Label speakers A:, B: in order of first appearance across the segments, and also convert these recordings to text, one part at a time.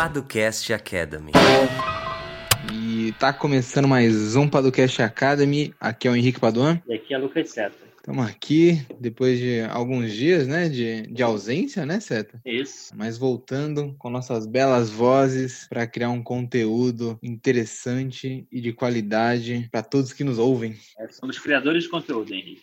A: Paducast Academy.
B: E tá começando mais um Paducast Academy. Aqui é o Henrique Paduan.
C: E aqui é Lucas Seta.
B: Estamos aqui depois de alguns dias, né, de, de ausência, né, Seta?
C: Isso.
B: Mas voltando com nossas belas vozes para criar um conteúdo interessante e de qualidade para todos que nos ouvem.
C: É, somos criadores de conteúdo, Henrique.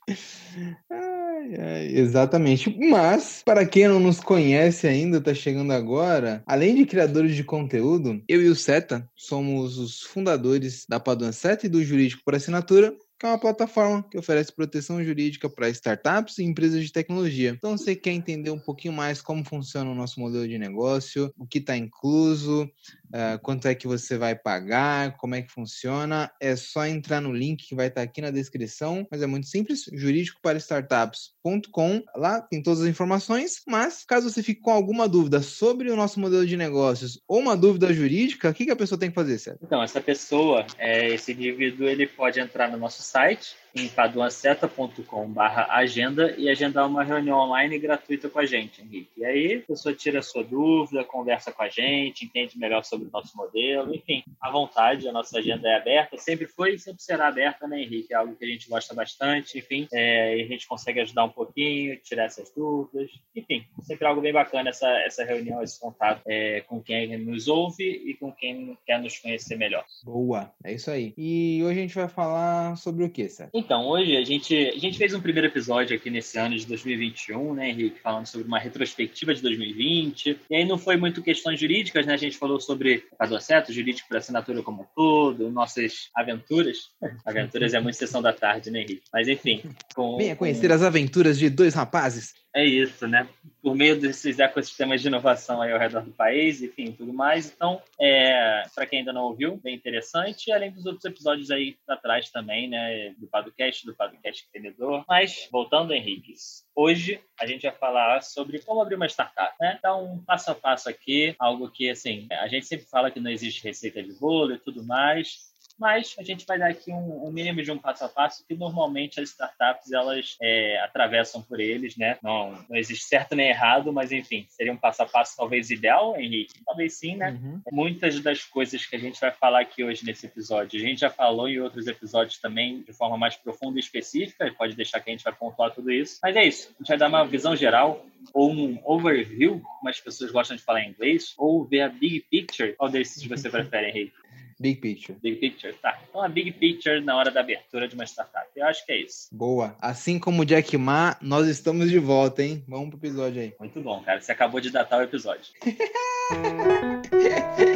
B: Ai, ai, exatamente. Mas, para quem não nos conhece ainda, tá chegando agora, além de criadores de conteúdo, eu e o Seta somos os fundadores da Paduan Seta e do Jurídico por Assinatura, que é uma plataforma que oferece proteção jurídica para startups e empresas de tecnologia. Então, você quer entender um pouquinho mais como funciona o nosso modelo de negócio, o que está incluso, uh, quanto é que você vai pagar, como é que funciona, é só entrar no link que vai estar aqui na descrição, mas é muito simples, jurídico para startups.com. Lá tem todas as informações, mas caso você fique com alguma dúvida sobre o nosso modelo de negócios ou uma dúvida jurídica, o que, que a pessoa tem que fazer, certo?
C: Então, essa pessoa, é, esse indivíduo, ele pode entrar no nosso site em paduanceta.com.br agenda e agendar uma reunião online gratuita com a gente, Henrique. E aí a pessoa tira a sua dúvida, conversa com a gente, entende melhor sobre o nosso modelo, enfim, à vontade, a nossa agenda é aberta, sempre foi e sempre será aberta, né, Henrique? É algo que a gente gosta bastante, enfim, é, e a gente consegue ajudar um pouquinho, tirar essas dúvidas, enfim, sempre algo bem bacana essa, essa reunião, esse contato é, com quem nos ouve e com quem quer nos conhecer melhor.
B: Boa, é isso aí. E hoje a gente vai falar sobre o que, Sérgio?
C: Então, hoje a gente, a gente fez um primeiro episódio aqui nesse ano de 2021, né, Henrique? Falando sobre uma retrospectiva de 2020. E aí não foi muito questões jurídicas, né? A gente falou sobre caso acerto, jurídico por assinatura como um todo, nossas aventuras. Aventuras é muito sessão da tarde, né, Henrique? Mas enfim.
B: Com, Venha conhecer com... as aventuras de dois rapazes.
C: É isso, né? Por meio desses ecossistemas de inovação aí ao redor do país, enfim, tudo mais. Então, é, para quem ainda não ouviu, bem interessante. Além dos outros episódios aí atrás também, né? Do Padocast, do Padocast Empreendedor. Mas, voltando, Henrique, hoje a gente vai falar sobre como abrir uma startup, né? Então, um passo a passo aqui, algo que, assim, a gente sempre fala que não existe receita de bolo e tudo mais, mas a gente vai dar aqui um, um, mínimo de um passo a passo que normalmente as startups elas é, atravessam por eles, né? Não, não existe certo nem errado, mas enfim, seria um passo a passo talvez ideal, Henrique? Talvez sim, né? Uhum. Muitas das coisas que a gente vai falar aqui hoje nesse episódio, a gente já falou em outros episódios também de forma mais profunda e específica, pode deixar que a gente vai pontuar tudo isso. Mas é isso, a gente vai dar uma visão geral ou um overview, como as pessoas gostam de falar em inglês, ou ver a big picture. Qual desses você prefere, Henrique?
B: Big Picture.
C: Big Picture, tá. Então a Big Picture na hora da abertura de uma startup. Eu acho que é isso.
B: Boa. Assim como o Jack Ma, nós estamos de volta, hein? Vamos pro episódio aí.
C: Muito bom, cara. Você acabou de datar o episódio.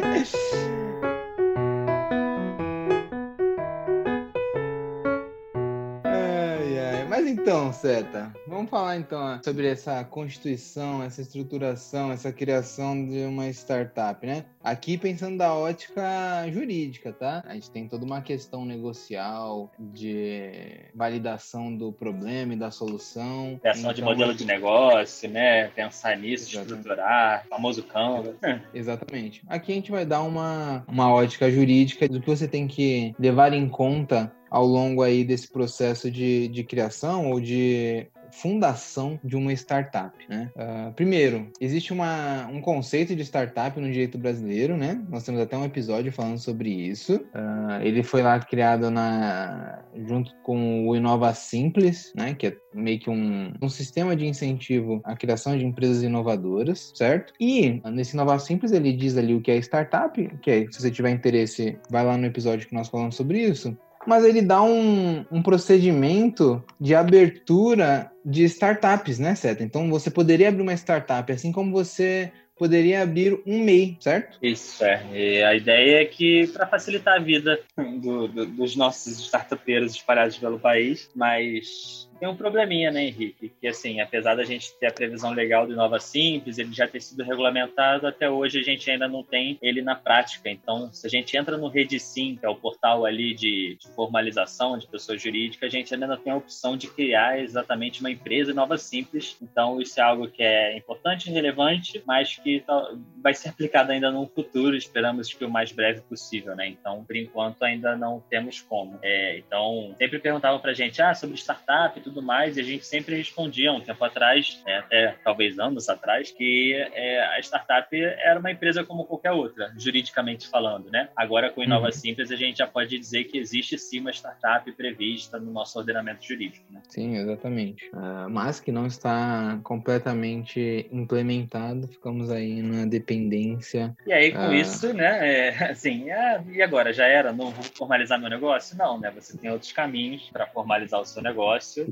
B: Então, Seta, vamos falar então sobre essa constituição, essa estruturação, essa criação de uma startup, né? Aqui pensando da ótica jurídica, tá? A gente tem toda uma questão negocial de validação do problema e da solução.
C: Criação então, de modelo de negócio, né? Pensar nisso, exatamente. estruturar, famoso Canva.
B: Exatamente. Aqui a gente vai dar uma, uma ótica jurídica do que você tem que levar em conta ao longo aí desse processo de, de criação ou de fundação de uma startup, né? Uh, primeiro, existe uma, um conceito de startup no direito brasileiro, né? Nós temos até um episódio falando sobre isso. Uh, ele foi lá criado na, junto com o Inova Simples, né? Que é meio que um, um sistema de incentivo à criação de empresas inovadoras, certo? E nesse Inova Simples ele diz ali o que é startup, que é, se você tiver interesse, vai lá no episódio que nós falamos sobre isso mas ele dá um, um procedimento de abertura de startups, né, Seta? Então você poderia abrir uma startup, assim como você poderia abrir um MEI, certo?
C: Isso, é. E a ideia é que, para facilitar a vida do, do, dos nossos startupeiros espalhados pelo país, mas tem um probleminha, né, Henrique? Que, assim, apesar da gente ter a previsão legal do Nova Simples, ele já ter sido regulamentado, até hoje a gente ainda não tem ele na prática. Então, se a gente entra no Redesim, que é o portal ali de, de formalização de pessoas jurídicas, a gente ainda não tem a opção de criar exatamente uma empresa Nova Simples. Então, isso é algo que é importante e relevante, mas que vai ser aplicado ainda no futuro, esperamos que o mais breve possível, né? Então, por enquanto, ainda não temos como. É, então, sempre perguntavam pra gente, ah, sobre startup e tudo mais, e a gente sempre respondia um tempo atrás, né, até talvez anos atrás, que é, a startup era uma empresa como qualquer outra, juridicamente falando, né? Agora, com Inova uhum. Simples, a gente já pode dizer que existe sim uma startup prevista no nosso ordenamento jurídico, né?
B: Sim, exatamente. Uh, mas que não está completamente implementado, ficamos aí na dependência.
C: E aí, com uh... isso, né, é, assim, é, e agora? Já era? Não vou formalizar meu negócio? Não, né? Você tem outros caminhos para formalizar o seu negócio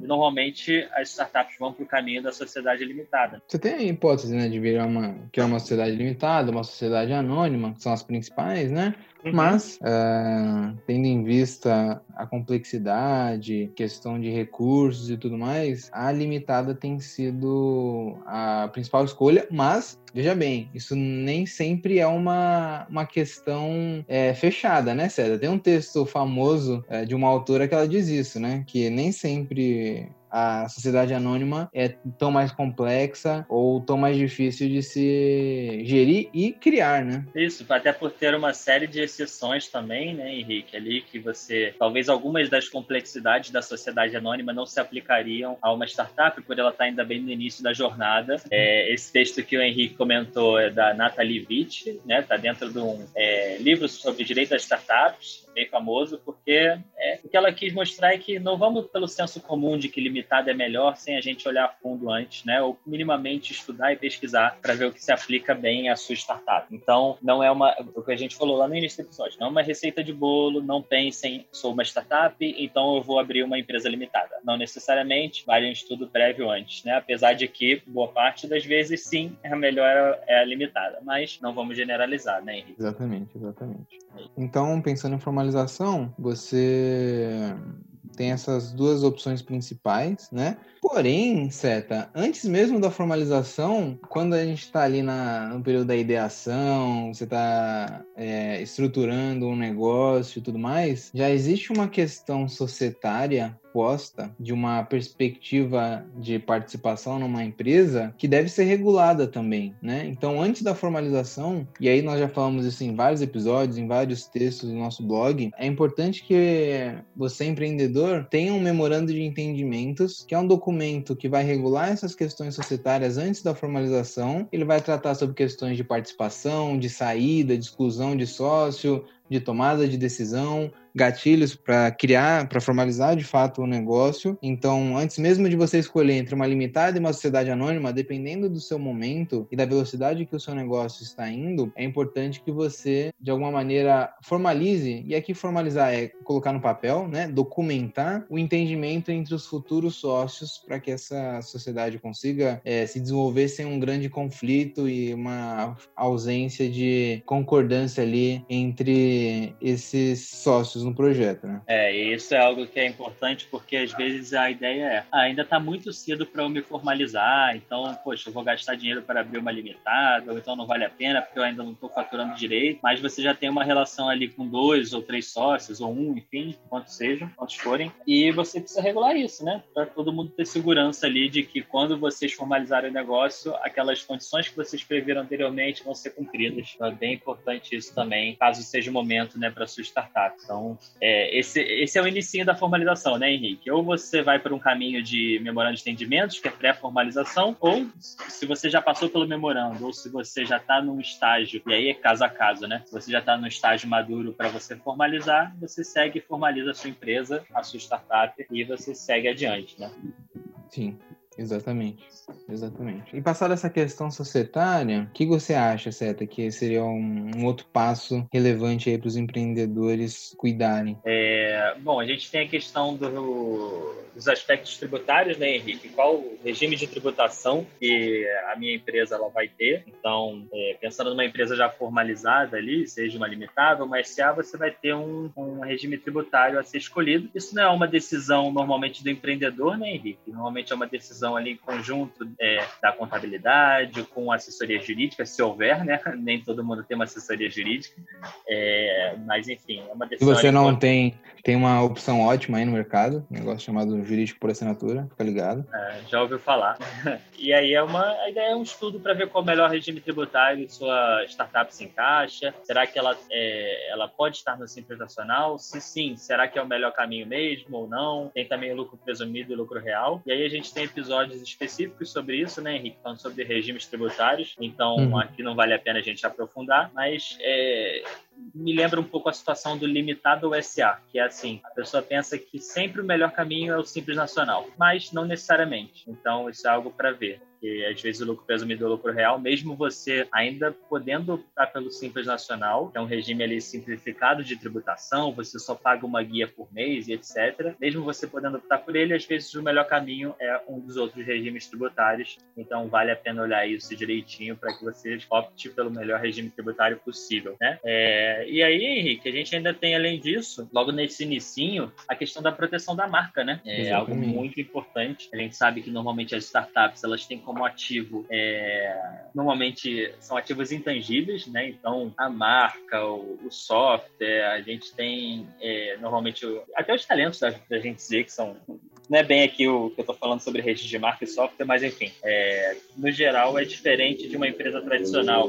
C: normalmente as startups vão para o caminho da sociedade limitada.
B: Você tem a hipótese né, de virar uma, criar uma sociedade limitada, uma sociedade anônima, que são as principais, né? Uhum. Mas, uh, tendo em vista a complexidade, questão de recursos e tudo mais, a limitada tem sido a principal escolha, mas Veja bem, isso nem sempre é uma, uma questão é, fechada, né, César? Tem um texto famoso é, de uma autora que ela diz isso, né? Que nem sempre Oke. A sociedade anônima é tão mais complexa ou tão mais difícil de se gerir e criar, né?
C: Isso, até por ter uma série de exceções também, né, Henrique, ali que você, talvez algumas das complexidades da sociedade anônima não se aplicariam a uma startup, por ela estar ainda bem no início da jornada. É, esse texto que o Henrique comentou é da Natalie Witt, né, tá dentro de um é, livro sobre direito das startups, bem famoso, porque é, o que ela quis mostrar é que não vamos pelo senso comum de que limitado é melhor sem a gente olhar a fundo antes, né? Ou minimamente estudar e pesquisar para ver o que se aplica bem à sua startup. Então, não é uma, o que a gente falou lá no início do episódio, não é uma receita de bolo, não pensem, sou uma startup, então eu vou abrir uma empresa limitada. Não necessariamente, vale um estudo prévio antes, né? Apesar de que, boa parte das vezes, sim, a melhor é a limitada, mas não vamos generalizar, né, Henrique?
B: Exatamente, exatamente. Então, pensando em formalizar personalização, você tem essas duas opções principais, né? Porém, Seta, antes mesmo da formalização, quando a gente está ali na, no período da ideação, você está é, estruturando um negócio e tudo mais, já existe uma questão societária proposta de uma perspectiva de participação numa empresa que deve ser regulada também, né? Então, antes da formalização, e aí nós já falamos isso em vários episódios, em vários textos do nosso blog, é importante que você, empreendedor, tenha um memorando de entendimentos, que é um documento que vai regular essas questões societárias antes da formalização. Ele vai tratar sobre questões de participação, de saída, de exclusão de sócio, de tomada de decisão, gatilhos para criar, para formalizar de fato o negócio. Então, antes mesmo de você escolher entre uma limitada e uma sociedade anônima, dependendo do seu momento e da velocidade que o seu negócio está indo, é importante que você, de alguma maneira, formalize. E aqui formalizar é colocar no papel, né, documentar o entendimento entre os futuros sócios para que essa sociedade consiga é, se desenvolver sem um grande conflito e uma ausência de concordância ali entre esses sócios no projeto, né?
C: É, isso é algo que é importante porque às vezes a ideia é, ah, ainda está muito cedo para eu me formalizar, então, poxa, eu vou gastar dinheiro para abrir uma limitada, ou então não vale a pena porque eu ainda não estou faturando direito, mas você já tem uma relação ali com dois ou três sócios, ou um, enfim, quantos sejam, quantos forem, e você precisa regular isso, né? Para todo mundo ter segurança ali de que quando vocês formalizarem o negócio, aquelas condições que vocês previram anteriormente vão ser cumpridas. Então é bem importante isso também, caso seja o momento, né, para sua startup. Então, é, esse, esse é o início da formalização, né, Henrique? Ou você vai por um caminho de memorando de entendimentos, que é pré-formalização, ou se você já passou pelo memorando, ou se você já está num estágio, e aí é caso a caso, né? Se você já está no estágio maduro para você formalizar, você segue e formaliza a sua empresa, a sua startup, e você segue adiante, né?
B: Sim. Exatamente, exatamente. E passada essa questão societária, o que você acha, Seta, que seria um, um outro passo relevante aí para os empreendedores cuidarem?
C: É, bom, a gente tem a questão do, dos aspectos tributários, né, Henrique? Qual o regime de tributação que a minha empresa ela vai ter? Então, é, pensando numa empresa já formalizada ali, seja uma limitada ou uma SA, você vai ter um, um regime tributário a ser escolhido. Isso não é uma decisão normalmente do empreendedor, né, Henrique? Normalmente é uma decisão ali em conjunto é, da contabilidade, com assessoria jurídica, se houver, né? Nem todo mundo tem uma assessoria jurídica. É, mas, enfim, é uma
B: decisão. Se você não tem, tem uma opção ótima aí no mercado, um negócio chamado jurídico por assinatura, fica ligado.
C: É, já ouviu falar. E aí é uma, a ideia é um estudo para ver qual é o melhor regime tributário sua startup se encaixa. Será que ela, é, ela pode estar no Simples Nacional? Se sim, será que é o melhor caminho mesmo ou não? Tem também o lucro presumido e lucro real. E aí a gente tem episódios específicos sobre isso, né, Henrique? Falando sobre regimes tributários. Então uhum. aqui não vale a pena a gente aprofundar, mas é, me lembra um pouco a situação do limitado SA, que é assim, a pessoa pensa que sempre o melhor caminho é o Simples Nacional, mas não necessariamente. Então isso é algo para ver porque às vezes o lucro presumido é o lucro real, mesmo você ainda podendo optar pelo Simples Nacional, que é um regime ali simplificado de tributação, você só paga uma guia por mês e etc. Mesmo você podendo optar por ele, às vezes o melhor caminho é um dos outros regimes tributários. Então vale a pena olhar isso direitinho para que você opte pelo melhor regime tributário possível, né? É, e aí, Henrique, a gente ainda tem além disso, logo nesse inicinho, a questão da proteção da marca, né? É algo muito importante. A gente sabe que normalmente as startups elas têm como ativo é, normalmente são ativos intangíveis, né? Então a marca, o, o software, a gente tem é, normalmente até os talentos da, da, gente dizer que são não é bem aqui o que eu estou falando sobre registro de marca e software, mas enfim, é, no geral é diferente de uma empresa tradicional.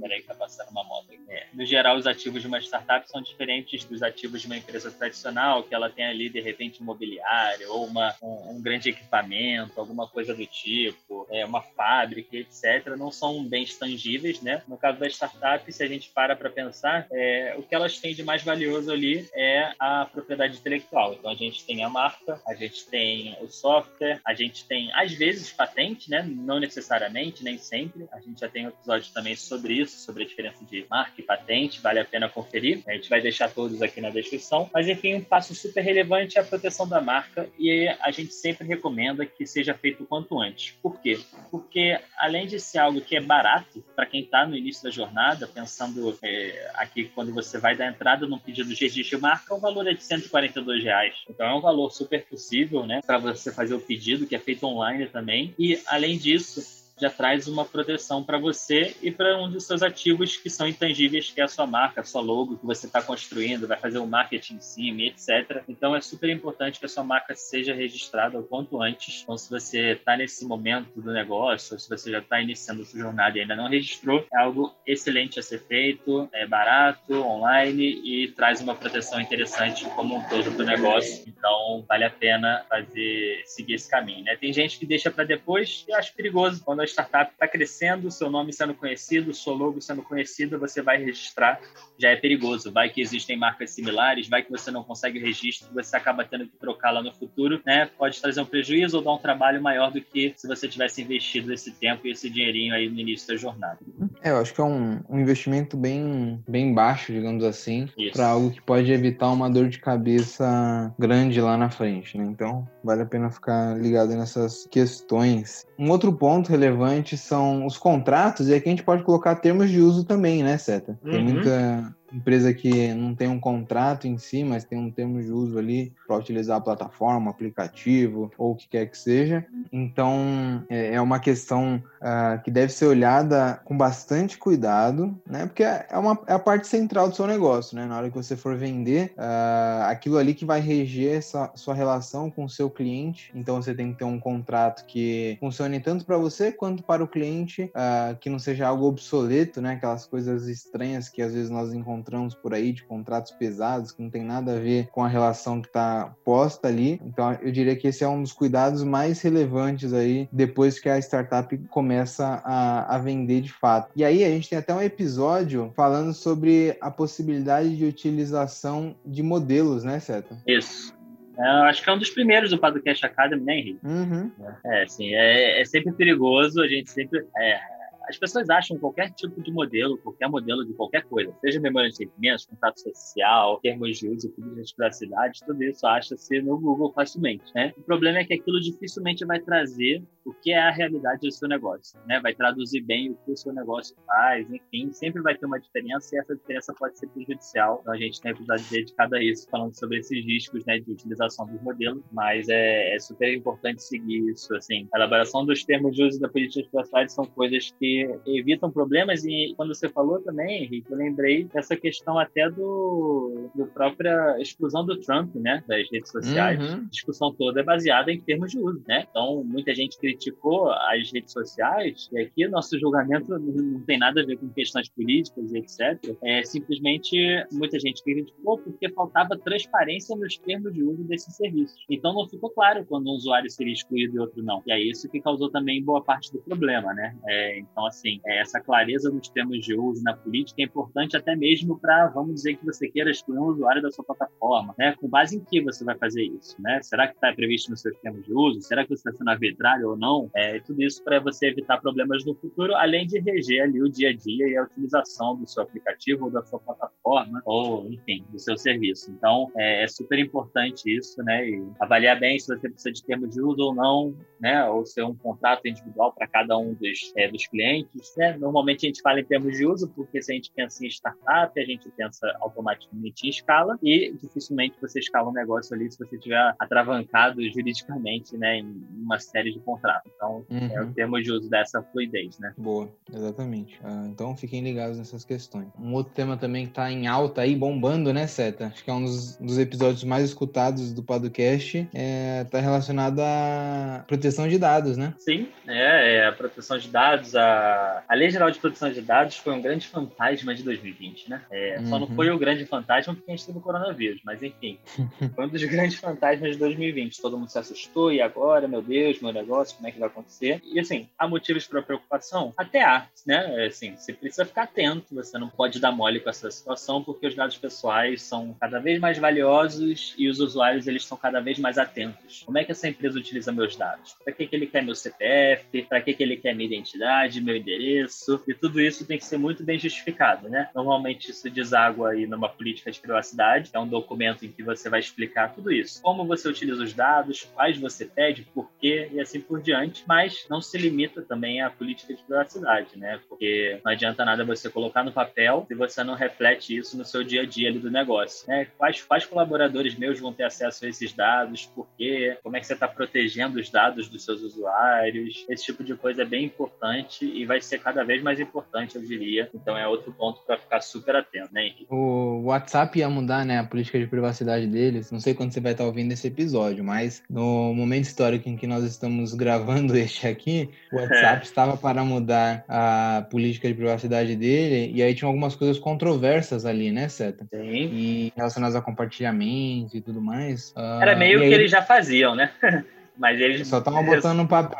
C: Peraí, tá passando uma moto. É, no geral, os ativos de uma startup são diferentes dos ativos de uma empresa tradicional, que ela tem ali de repente imobiliário ou uma, um, um grande equipamento, alguma coisa do tipo tipo, é, uma fábrica, etc., não são bens tangíveis, né? No caso da startup, se a gente para para pensar, é, o que elas têm de mais valioso ali é a propriedade intelectual. Então, a gente tem a marca, a gente tem o software, a gente tem, às vezes, patente, né? Não necessariamente, nem sempre. A gente já tem um episódio também sobre isso, sobre a diferença de marca e patente, vale a pena conferir. A gente vai deixar todos aqui na descrição. Mas, enfim, um passo super relevante é a proteção da marca e a gente sempre recomenda que seja feito o quanto antes. Por quê? Porque além de ser algo que é barato para quem está no início da jornada, pensando é, aqui quando você vai dar entrada num pedido de registro de marca, o valor é de 142 reais. Então é um valor super possível, né, para você fazer o pedido que é feito online também. E além disso já traz uma proteção para você e para um dos seus ativos que são intangíveis, que é a sua marca, a sua logo que você está construindo, vai fazer o marketing em cima, etc. Então é super importante que a sua marca seja registrada o quanto antes. Então, se você está nesse momento do negócio, ou se você já está iniciando a sua jornada e ainda não registrou, é algo excelente a ser feito, é barato, online e traz uma proteção interessante como um todo para o negócio. Então, vale a pena fazer seguir esse caminho. Né? Tem gente que deixa para depois e acho perigoso quando a startup está crescendo, seu nome sendo conhecido, seu logo sendo conhecido, você vai registrar, já é perigoso. Vai que existem marcas similares, vai que você não consegue o registro, você acaba tendo que trocar lá no futuro, né? Pode trazer um prejuízo ou dar um trabalho maior do que se você tivesse investido esse tempo e esse dinheirinho aí no início da jornada.
B: É, eu acho que é um, um investimento bem, bem baixo, digamos assim, para algo que pode evitar uma dor de cabeça grande lá na frente, né? Então, vale a pena ficar ligado nessas questões. Um outro ponto relevante relevante são os contratos, e aqui a gente pode colocar termos de uso também, né, Seta? Tem uhum. muita empresa que não tem um contrato em si, mas tem um termo de uso ali para utilizar a plataforma, aplicativo ou o que quer que seja. Então é, é uma questão uh, que deve ser olhada com bastante cuidado, né? Porque é, uma, é a parte central do seu negócio, né? Na hora que você for vender, uh, aquilo ali que vai reger essa sua relação com o seu cliente. Então você tem que ter um contrato que funcione tanto para você quanto para o cliente, uh, que não seja algo obsoleto, né? Aquelas coisas estranhas que às vezes nós encontramos encontramos por aí de contratos pesados que não tem nada a ver com a relação que está posta ali. Então, eu diria que esse é um dos cuidados mais relevantes aí depois que a startup começa a, a vender de fato. E aí a gente tem até um episódio falando sobre a possibilidade de utilização de modelos, né, Seta?
C: Isso. É, acho que é um dos primeiros do Podcast Academy, né, Henrique?
B: Uhum.
C: É, sim, é, é sempre perigoso, a gente sempre. É, as pessoas acham qualquer tipo de modelo, qualquer modelo de qualquer coisa, seja memória de sentimentos, contato social, termos de uso, políticas de privacidade, tudo isso acha-se no Google facilmente, né? O problema é que aquilo dificilmente vai trazer o que é a realidade do seu negócio, né? Vai traduzir bem o que o seu negócio faz, enfim, sempre vai ter uma diferença e essa diferença pode ser prejudicial. Então a gente tem episódio dedicado a isso, falando sobre esses riscos, né, de utilização dos modelos, mas é, é super importante seguir isso, assim. A elaboração dos termos de uso da política de privacidade são coisas que evitam problemas e quando você falou também, Henrique, eu lembrei dessa questão até do, do própria exclusão do Trump, né, das redes sociais. Uhum. A discussão toda é baseada em termos de uso, né? Então, muita gente criticou as redes sociais e aqui nosso julgamento não tem nada a ver com questões políticas e etc. É simplesmente muita gente criticou porque faltava transparência nos termos de uso desses serviços. Então, não ficou claro quando um usuário seria excluído e outro não. E é isso que causou também boa parte do problema, né? É, então, assim, é, essa clareza nos termos de uso na política é importante até mesmo para, vamos dizer, que você queira excluir um usuário da sua plataforma, né? Com base em que você vai fazer isso, né? Será que está previsto nos seus termos de uso? Será que você está sendo arbitrário ou não? É, tudo isso para você evitar problemas no futuro, além de reger ali o dia a dia e a utilização do seu aplicativo ou da sua plataforma, ou, enfim, do seu serviço. Então, é, é super importante isso, né? E avaliar bem se você precisa de termos de uso ou não, né? Ou ser um contrato individual para cada um dos, é, dos clientes, né? Normalmente a gente fala em termos de uso porque se a gente pensa em startup, a gente pensa automaticamente em escala e dificilmente você escala um negócio ali se você tiver atravancado juridicamente, né? Em uma série de contratos. Então, uhum. é o uhum. termo de uso dessa fluidez, né?
B: Boa, exatamente. Ah, então, fiquem ligados nessas questões. Um outro tema também que está em alta aí, bombando, né, Seta? Acho que é um dos, dos episódios mais escutados do podcast. É, tá relacionado à proteção de dados, né?
C: Sim, é, é a proteção de dados. A, a Lei Geral de Proteção de Dados foi um grande fantasma de 2020, né? É, uhum. Só não uhum. foi o grande fantasma porque a gente teve o coronavírus, mas enfim, foi um dos grandes fantasmas de 2020. Todo mundo se assustou e agora, meu Deus, meu negócio, como é que vai acontecer? E assim, há motivos para preocupação? Até há, né? É, assim, você precisa ficar atento, você não pode dar mole com essa situação porque os dados pessoais são cada vez mais valiosos e os usuários eles estão cada vez mais atentos. Como é que essa empresa utiliza meus dados? Para que, que ele quer meu CPF? Para que, que ele quer minha identidade, meu endereço? E tudo isso tem que ser muito bem justificado, né? Normalmente isso deságua aí numa política de privacidade, é um documento em que você vai explicar tudo isso. Como você utiliza os dados, quais você pede, por quê e assim por diante, mas não se limita também à política de privacidade, né? Porque não adianta nada você colocar no papel se você não reflete isso no seu dia a dia ali do negócio, né? Quais, quais colaboradores meus vão ter acesso a esses dados, por quê, como é que você está protegendo os dados dos seus usuários, esse tipo de coisa é bem importante e vai ser cada vez mais importante, eu diria. Então é outro ponto para ficar super atento, né, Henrique?
B: O WhatsApp ia mudar, né, a política de privacidade deles. Não sei quando você vai estar ouvindo esse episódio, mas no momento histórico em que nós estamos gravando este aqui, o WhatsApp é. estava para mudar a política de privacidade dele e aí tinha algumas coisas controversas ali, né, Seta?
C: Sim.
B: E relacionadas a compartilhamento e tudo mais.
C: Era meio que eles já faziam, né? Mas eles
B: só estavam botando no papel.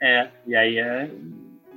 C: É, e aí é...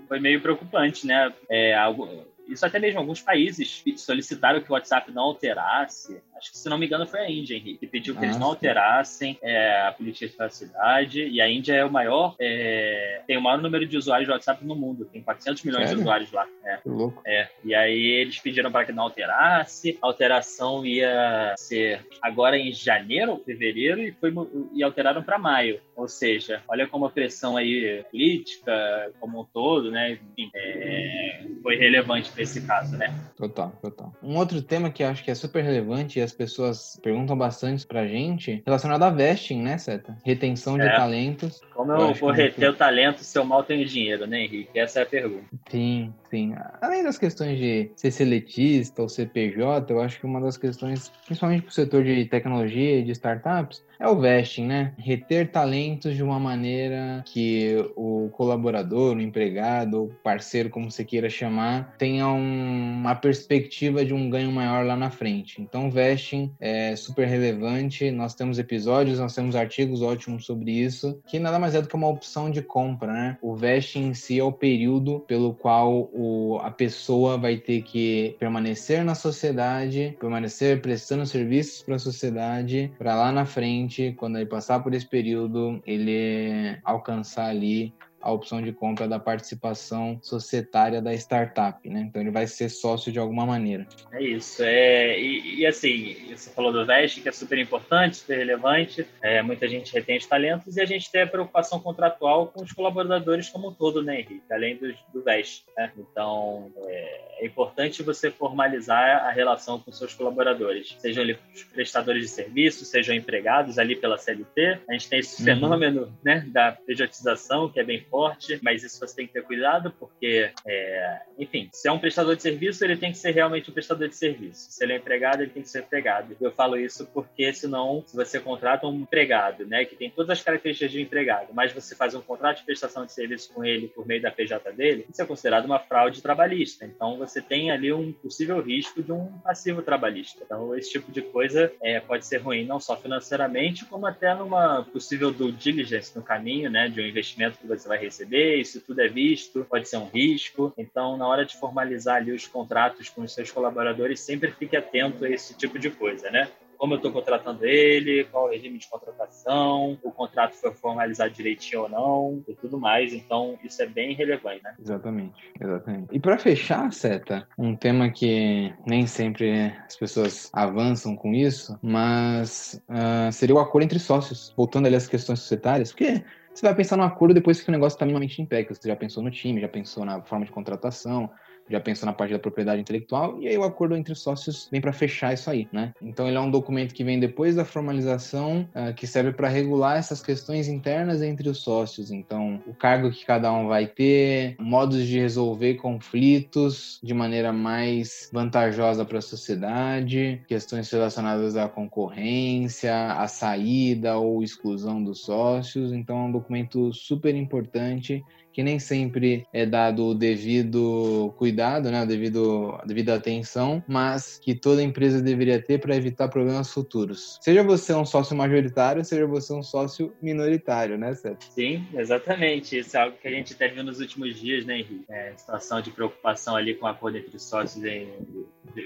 C: foi meio preocupante, né? É, algo... Isso até mesmo alguns países solicitaram que o WhatsApp não alterasse acho que se não me engano foi a Índia, Henrique, que pediu que ah, eles não alterassem é, a política de privacidade. E a Índia é o maior, é, tem o maior número de usuários de WhatsApp no mundo, tem 400 milhões Sério? de usuários lá. É.
B: Que louco.
C: É. E aí eles pediram para que não alterasse. A alteração ia ser agora em janeiro ou fevereiro e, foi, e alteraram para maio. Ou seja, olha como a pressão aí política como um todo, né? Enfim, é, foi relevante nesse caso, né?
B: Total, total. Um outro tema que acho que é super relevante e as pessoas perguntam bastante pra gente, relacionado a vesting, né, Seta? Retenção de é. talentos.
C: Como eu, eu vou reter o talento se eu mal tenho dinheiro, né, Henrique? Essa é a pergunta.
B: Sim, sim. Além das questões de ser seletista ou CPJ, eu acho que uma das questões, principalmente pro setor de tecnologia e de startups, é o vesting, né? Reter talentos de uma maneira que o colaborador, o empregado, o parceiro, como você queira chamar, tenha um, uma perspectiva de um ganho maior lá na frente. Então, vesting é super relevante. Nós temos episódios, nós temos artigos ótimos sobre isso, que nada mais é do que uma opção de compra, né? O vesting em si é o período pelo qual o, a pessoa vai ter que permanecer na sociedade, permanecer prestando serviços para a sociedade, para lá na frente quando ele passar por esse período, ele alcançar ali a opção de compra da participação societária da startup, né? Então ele vai ser sócio de alguma maneira.
C: É isso. É, e, e assim, você falou do Vest, que é super importante, super relevante. É, muita gente retém os talentos e a gente tem a preocupação contratual com os colaboradores como um todo, né, Henrique? Além do, do Vest. Né? Então é, é importante você formalizar a relação com seus colaboradores, sejam eles prestadores de serviço, sejam empregados ali pela CLT. A gente tem esse uhum. fenômeno né, da pejotização, que é bem forte, mas isso você tem que ter cuidado, porque, é, enfim, se é um prestador de serviço, ele tem que ser realmente um prestador de serviço. Se ele é empregado, ele tem que ser empregado. Eu falo isso porque, senão, se você contrata um empregado, né, que tem todas as características de um empregado, mas você faz um contrato de prestação de serviço com ele por meio da PJ dele, isso é considerado uma fraude trabalhista. Então, você tem ali um possível risco de um passivo trabalhista. Então, esse tipo de coisa é, pode ser ruim, não só financeiramente, como até numa possível due diligence no caminho, né, de um investimento que você vai receber. Isso tudo é visto, pode ser um risco. Então, na hora de formalizar ali os contratos com os seus colaboradores, sempre fique atento a esse tipo de coisa, né? Como eu estou contratando ele, qual o regime de contratação, o contrato foi formalizado direitinho ou não e tudo mais. Então, isso é bem relevante, né?
B: Exatamente, exatamente. E para fechar, Seta, um tema que nem sempre as pessoas avançam com isso, mas uh, seria o acordo entre sócios, voltando ali às questões societárias, porque você vai pensar no acordo depois que o negócio está minimamente em pé, que você já pensou no time, já pensou na forma de contratação, já pensou na parte da propriedade intelectual, e aí o acordo entre sócios vem para fechar isso aí, né? Então ele é um documento que vem depois da formalização, uh, que serve para regular essas questões internas entre os sócios. Então, o cargo que cada um vai ter, modos de resolver conflitos de maneira mais vantajosa para a sociedade, questões relacionadas à concorrência, à saída ou exclusão dos sócios. Então, é um documento super importante que nem sempre é dado o devido cuidado, né, o devido, a devida atenção, mas que toda empresa deveria ter para evitar problemas futuros. Seja você um sócio majoritário, seja você um sócio minoritário, né, Seth?
C: Sim, exatamente. Isso é algo que a gente viu nos últimos dias, né, Henrique? É, situação de preocupação ali com a acordo entre sócios, em,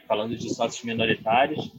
C: falando de sócios minoritários.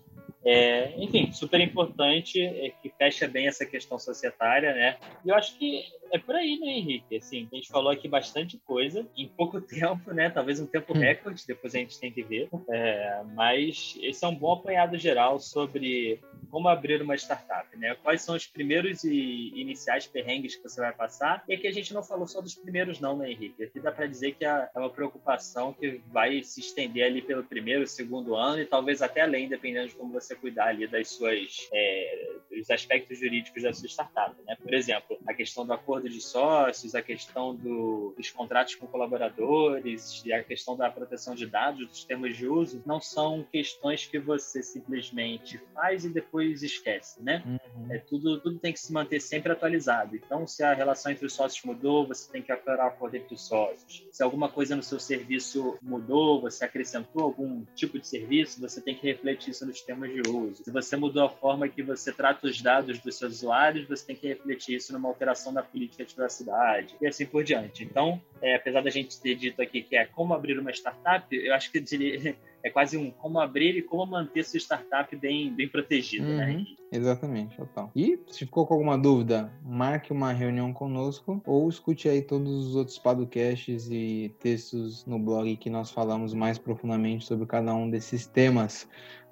C: É, enfim, super importante, é, que fecha bem essa questão societária, né? E eu acho que é por aí, né, Henrique? Assim, a gente falou aqui bastante coisa em pouco tempo, né? Talvez um tempo hum. recorde, depois a gente tem que ver. É, mas esse é um bom apanhado geral sobre como abrir uma startup, né? Quais são os primeiros e iniciais perrengues que você vai passar? E aqui a gente não falou só dos primeiros, não, né, Henrique? Aqui dá para dizer que é uma preocupação que vai se estender ali pelo primeiro, segundo ano e talvez até além, dependendo de como você cuidar ali das suas é, dos aspectos jurídicos da sua startup, né? Por exemplo, a questão do acordo de sócios, a questão do, dos contratos com colaboradores e a questão da proteção de dados, dos termos de uso, não são questões que você simplesmente faz e depois esquece, né? Uhum. É, tudo, tudo tem que se manter sempre atualizado. Então, se a relação entre os sócios mudou, você tem que alterar o acordo entre os sócios. Se alguma coisa no seu serviço mudou, você acrescentou algum tipo de serviço, você tem que refletir isso nos termos de uso. Se você mudou a forma que você trata os dados dos seus usuários, você tem que refletir isso numa alteração da política de privacidade e assim por diante. Então, é, apesar da gente ter dito aqui que é como abrir uma startup, eu acho que é quase um como abrir e como manter sua startup bem, bem protegida, né, uhum, né?
B: Exatamente, total. E se ficou com alguma dúvida, marque uma reunião conosco ou escute aí todos os outros podcasts e textos no blog que nós falamos mais profundamente sobre cada um desses temas.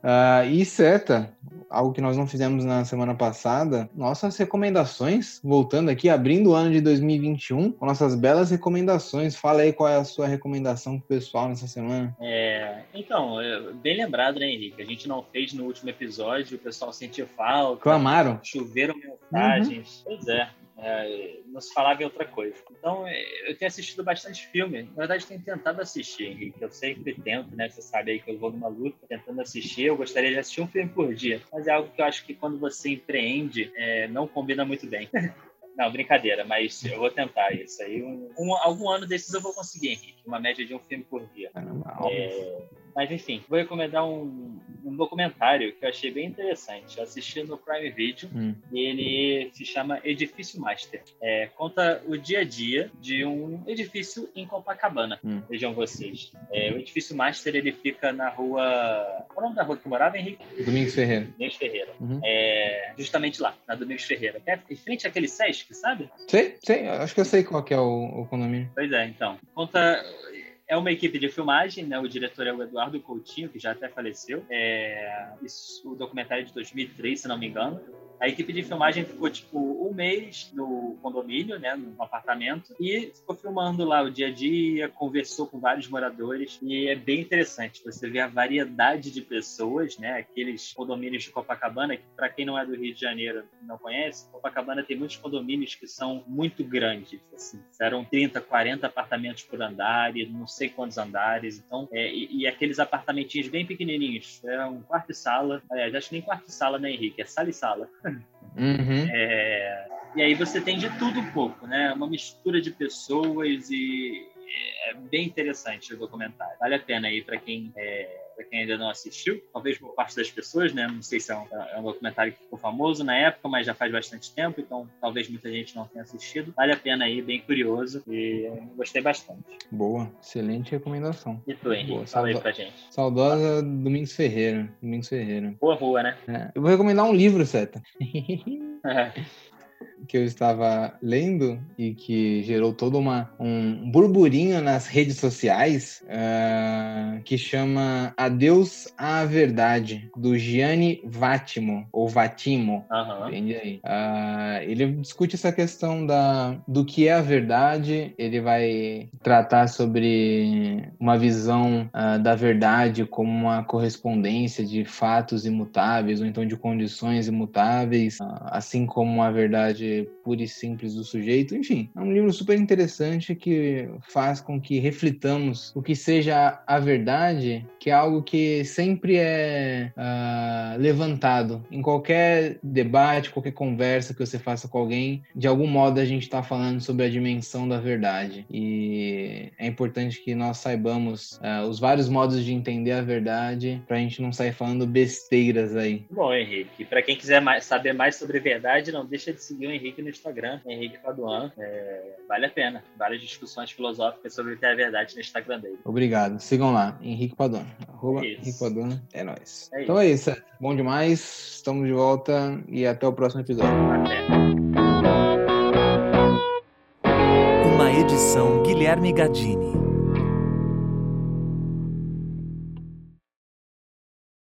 B: Uh, e seta, algo que nós não fizemos na semana passada, nossas recomendações, voltando aqui, abrindo o ano de 2021, com nossas belas recomendações. Fala aí qual é a sua recomendação pro pessoal nessa semana.
C: É, então, é, bem lembrado, né, Henrique? A gente não fez no último episódio, o pessoal sentiu falta.
B: Clamaram.
C: Choveram mensagens. Uhum. Pois é. É, não se falava em outra coisa. Então, é, eu tenho assistido bastante filme. Na verdade, tenho tentado assistir, Henrique. Eu sempre tento, né? Você sabe aí que eu vou numa luta tentando assistir. Eu gostaria de assistir um filme por dia. Mas é algo que eu acho que quando você empreende, é, não combina muito bem. Não, brincadeira, mas eu vou tentar isso aí. Um, um, algum ano desses eu vou conseguir, Henrique. Uma média de um filme por dia. É, mas enfim, vou recomendar um, um, documentário que eu achei bem interessante. Eu assisti no Prime Video hum. e ele se chama Edifício Master. É, conta o dia a dia de um edifício em Copacabana. Hum. Vejam vocês. É, o Edifício Master ele fica na rua Qual é o nome da rua que morava, Henrique?
B: Domingos Ferreira.
C: Domingos Ferreira.
B: Uhum.
C: É, justamente lá, na Domingos Ferreira. É em frente àquele Sesc, sabe?
B: Sei, sei. Acho que eu sei qual que é o, o condomínio.
C: Pois é, então. Conta é uma equipe de filmagem, né? O diretor é o Eduardo Coutinho, que já até faleceu. É, isso, o documentário é de 2003, se não me engano. A equipe de filmagem ficou, tipo, um mês no condomínio, né, no apartamento, e ficou filmando lá o dia a dia, conversou com vários moradores, e é bem interessante. Você vê a variedade de pessoas, né, aqueles condomínios de Copacabana, que para quem não é do Rio de Janeiro não conhece, Copacabana tem muitos condomínios que são muito grandes, assim, eram 30, 40 apartamentos por andar, e não sei quantos andares, então, é, e, e, aqueles apartamentinhos bem pequenininhos, era um quarto e sala, aliás, acho que nem quarto e sala, né, Henrique? É sala e sala.
B: Uhum.
C: É, e aí você tem de tudo um pouco, né? Uma mistura de pessoas e é bem interessante o documentário. Vale a pena aí para quem é, para quem ainda não assistiu, talvez por parte das pessoas, né? Não sei se é um, é um, documentário que ficou famoso na época, mas já faz bastante tempo, então talvez muita gente não tenha assistido. Vale a pena aí, bem curioso e gostei bastante.
B: Boa, excelente recomendação.
C: E tu, Henrique? Boa, Fala aí pra gente.
B: Saudosa Domingos Ferreira. Domingos Ferreira.
C: Boa rua, né?
B: É. Eu vou recomendar um livro, Seta. é. Que eu estava lendo e que gerou todo uma, um burburinho nas redes sociais, uh, que chama Adeus à Verdade, do Gianni Vatimo, ou Vatimo,
C: uhum.
B: aí. Uh, ele discute essa questão da, do que é a verdade, ele vai tratar sobre uma visão uh, da verdade como uma correspondência de fatos imutáveis, ou então de condições imutáveis, assim como a verdade pura e simples do sujeito. Enfim, é um livro super interessante que faz com que reflitamos o que seja a verdade, que é algo que sempre é uh, levantado em qualquer debate, qualquer conversa que você faça com alguém. De algum modo a gente está falando sobre a dimensão da verdade e é importante que nós saibamos uh, os vários modos de entender a verdade para a gente não sair falando besteiras aí.
C: Bom, Henrique, para quem quiser mais, saber mais sobre verdade, não deixa de seguir o Henrique no Instagram, Henrique Paduan. É, vale a pena. Várias discussões filosóficas sobre o que é a verdade no Instagram dele.
B: Obrigado. Sigam lá, Henrique Paduan. Arroba é Henrique Paduan. É nóis. É então é isso. Bom demais. Estamos de volta e até o próximo episódio.
C: Até.
A: Uma edição Guilherme Gadini.